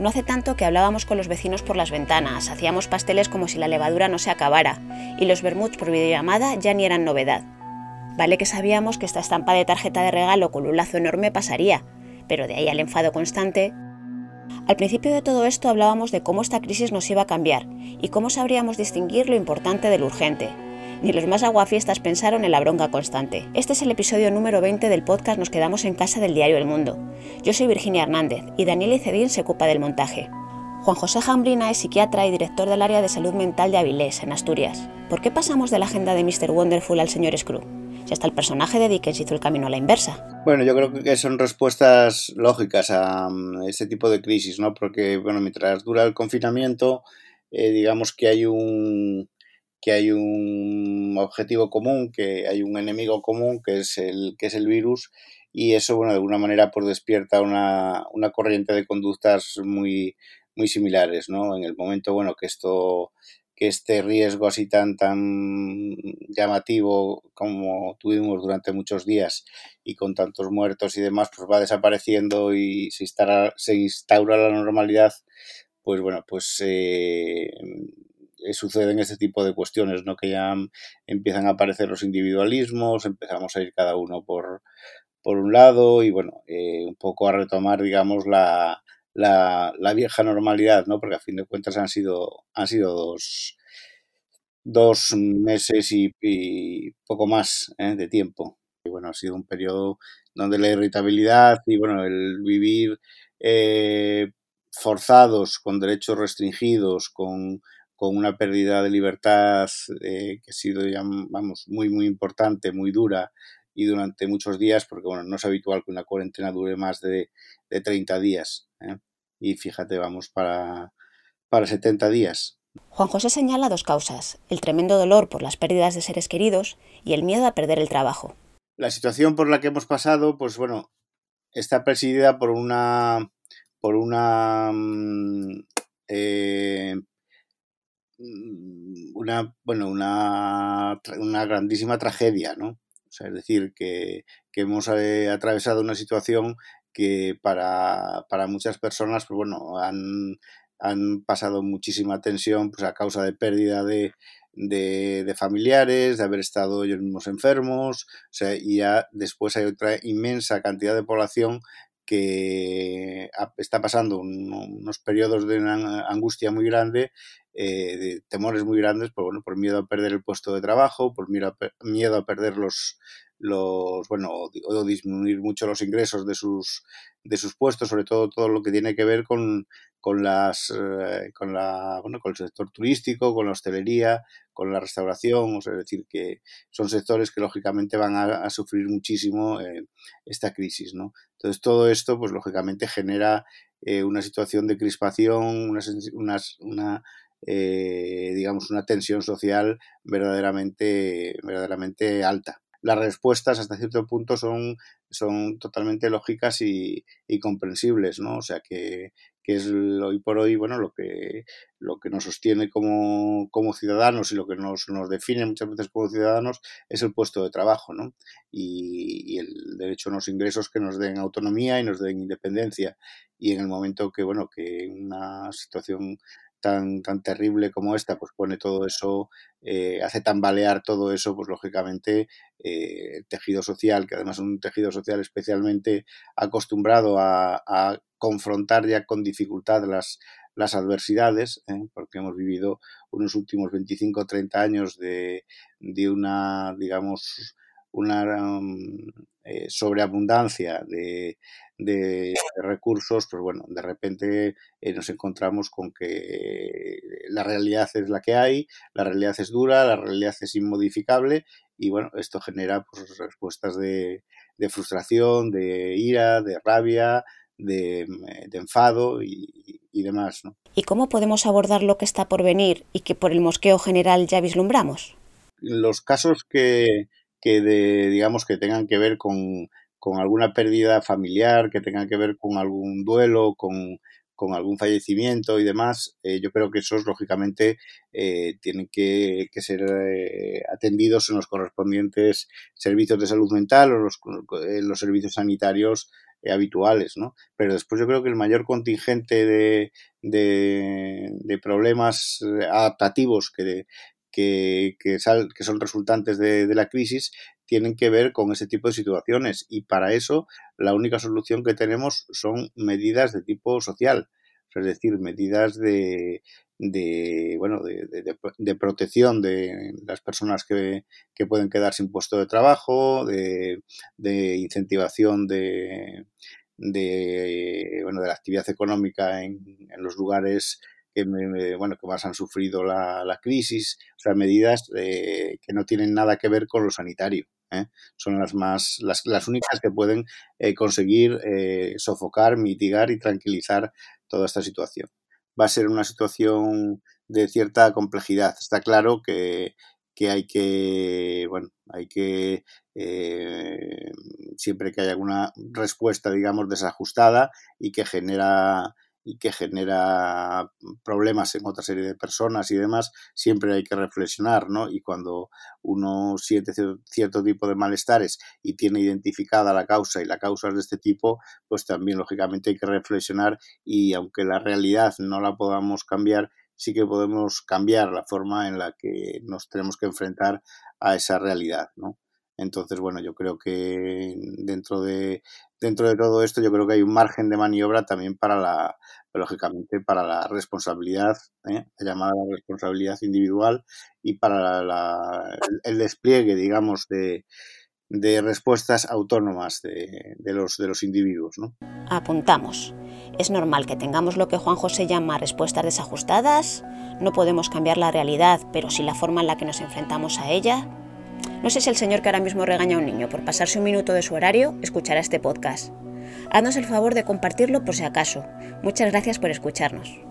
No hace tanto que hablábamos con los vecinos por las ventanas, hacíamos pasteles como si la levadura no se acabara, y los vermuts por videollamada ya ni eran novedad. Vale que sabíamos que esta estampa de tarjeta de regalo con un lazo enorme pasaría, pero de ahí al enfado constante. Al principio de todo esto hablábamos de cómo esta crisis nos iba a cambiar y cómo sabríamos distinguir lo importante del urgente, ni los más aguafiestas pensaron en la bronca constante. Este es el episodio número 20 del podcast Nos quedamos en casa del diario El Mundo. Yo soy Virginia Hernández y Daniel Icedín se ocupa del montaje. Juan José Jambrina es psiquiatra y director del área de salud mental de Avilés, en Asturias. ¿Por qué pasamos de la agenda de Mr. Wonderful al señor Screw? Si hasta el personaje de Dickens hizo el camino a la inversa. Bueno, yo creo que son respuestas lógicas a este tipo de crisis, ¿no? Porque, bueno, mientras dura el confinamiento, eh, digamos que hay un, que hay un objetivo común, que hay un enemigo común, que es el, que es el virus, y eso, bueno, de alguna manera pues despierta una, una corriente de conductas muy, muy similares, ¿no? En el momento, bueno, que esto que este riesgo así tan tan llamativo como tuvimos durante muchos días y con tantos muertos y demás, pues va desapareciendo y se instaura, se instaura la normalidad, pues bueno, pues eh, suceden este tipo de cuestiones, ¿no? Que ya empiezan a aparecer los individualismos, empezamos a ir cada uno por, por un lado y, bueno, eh, un poco a retomar, digamos, la, la, la, vieja normalidad, ¿no? Porque a fin de cuentas han sido, han sido dos, dos meses y, poco más ¿eh? de tiempo. Y bueno, ha sido un periodo donde la irritabilidad y bueno, el vivir forzados, con derechos restringidos, con con una pérdida de libertad eh, que ha sido, ya, vamos, muy, muy importante, muy dura y durante muchos días, porque bueno, no es habitual que una cuarentena dure más de, de 30 días. ¿eh? Y fíjate, vamos para, para 70 días. Juan José señala dos causas, el tremendo dolor por las pérdidas de seres queridos y el miedo a perder el trabajo. La situación por la que hemos pasado, pues bueno, está presidida por una por una mm, eh, una, bueno, una, una grandísima tragedia, ¿no? O sea, es decir, que, que hemos eh, atravesado una situación que para, para muchas personas, pues bueno, han, han pasado muchísima tensión pues a causa de pérdida de, de, familiares, de haber estado ellos mismos enfermos, o sea, y ya después hay otra inmensa cantidad de población que está pasando unos periodos de angustia muy grande, eh, de temores muy grandes, por, bueno, por miedo a perder el puesto de trabajo, por miedo a, perder los, los bueno, o, disminuir mucho los ingresos de sus, de sus puestos, sobre todo todo lo que tiene que ver con, con las eh, con la bueno, con el sector turístico, con la hostelería, con la restauración, o sea, es decir, que son sectores que lógicamente van a, sufrir muchísimo eh, esta crisis, ¿no? Entonces todo esto, pues lógicamente genera eh, una situación de crispación, una, una digamos, una tensión social verdaderamente, verdaderamente alta las respuestas hasta cierto punto son, son totalmente lógicas y, y comprensibles, ¿no? O sea que, que, es hoy por hoy, bueno, lo que, lo que nos sostiene como, como ciudadanos y lo que nos, nos, define muchas veces como ciudadanos es el puesto de trabajo, ¿no? Y, y, el derecho a unos ingresos que nos den autonomía y nos den independencia. Y en el momento que, bueno, que una situación tan, tan terrible como esta, pues pone todo eso, eh, hace tambalear todo eso, pues lógicamente eh, el tejido social, que además es un tejido social especialmente acostumbrado a, confrontar ya con dificultad las, las adversidades, ¿eh? porque hemos vivido unos últimos 25 o 30 años de, de una, digamos, una um, sobreabundancia de, de, recursos, pues bueno, de repente eh, nos encontramos con que la realidad es la que hay, la realidad es dura, la realidad es inmodificable y bueno, esto genera pues, respuestas de, de frustración, de ira, de rabia, de, de enfado y, y, demás. ¿no? ¿Y cómo podemos abordar lo que está por venir y que por el mosqueo general ya vislumbramos? Los casos que, que de, digamos que tengan que ver con con alguna pérdida familiar, que tenga que ver con algún duelo, con, con algún fallecimiento y demás, eh, yo creo que esos, lógicamente, eh, tienen que, que ser eh, atendidos en los correspondientes servicios de salud mental o los, en los servicios sanitarios habituales, ¿no? Pero después yo creo que el mayor contingente de, de, problemas eh, adaptativos que, que, que, que son resultantes de, de, la crisis tienen que ver con ese tipo de situaciones. Y para eso la única solución que tenemos son medidas de tipo social, es decir, medidas de, de bueno de, de, protección de las personas que, que, pueden quedar sin puesto de trabajo, de, incentivación de, de bueno de la actividad económica en, en los lugares que bueno que más han sufrido la, la crisis, o sea medidas que no tienen nada que ver con lo sanitario. ¿eh? Son las más las, las únicas que pueden eh, conseguir eh, sofocar, mitigar y tranquilizar toda esta situación va a ser una situación de cierta complejidad. Está claro que, que hay que, bueno, hay que, eh, siempre que hay alguna respuesta, digamos, desajustada y que genera y que genera problemas en otra serie de personas y demás, siempre hay que reflexionar, ¿no? Y cuando uno siente cierto tipo de malestares y tiene identificada la causa y la causa es de este tipo, pues también lógicamente hay que reflexionar y aunque la realidad no la podamos cambiar, sí que podemos cambiar la forma en la que nos tenemos que enfrentar a esa realidad, ¿no? Entonces, bueno, yo creo que dentro de, dentro de todo esto, yo creo que hay un margen de maniobra también para la, lógicamente, para la responsabilidad, ¿eh? llamada responsabilidad individual y para la, el, despliegue, digamos, de, de respuestas autónomas de, de, los, de los individuos. ¿no? Apuntamos. Es normal que tengamos lo que Juan José llama respuestas desajustadas, no podemos cambiar la realidad, pero sí la forma en la que nos enfrentamos a ella, no sé si el señor que ahora mismo regaña a un niño por pasarse un minuto de su horario escuchará este podcast. Haznos el favor de compartirlo por si acaso. Muchas gracias por escucharnos.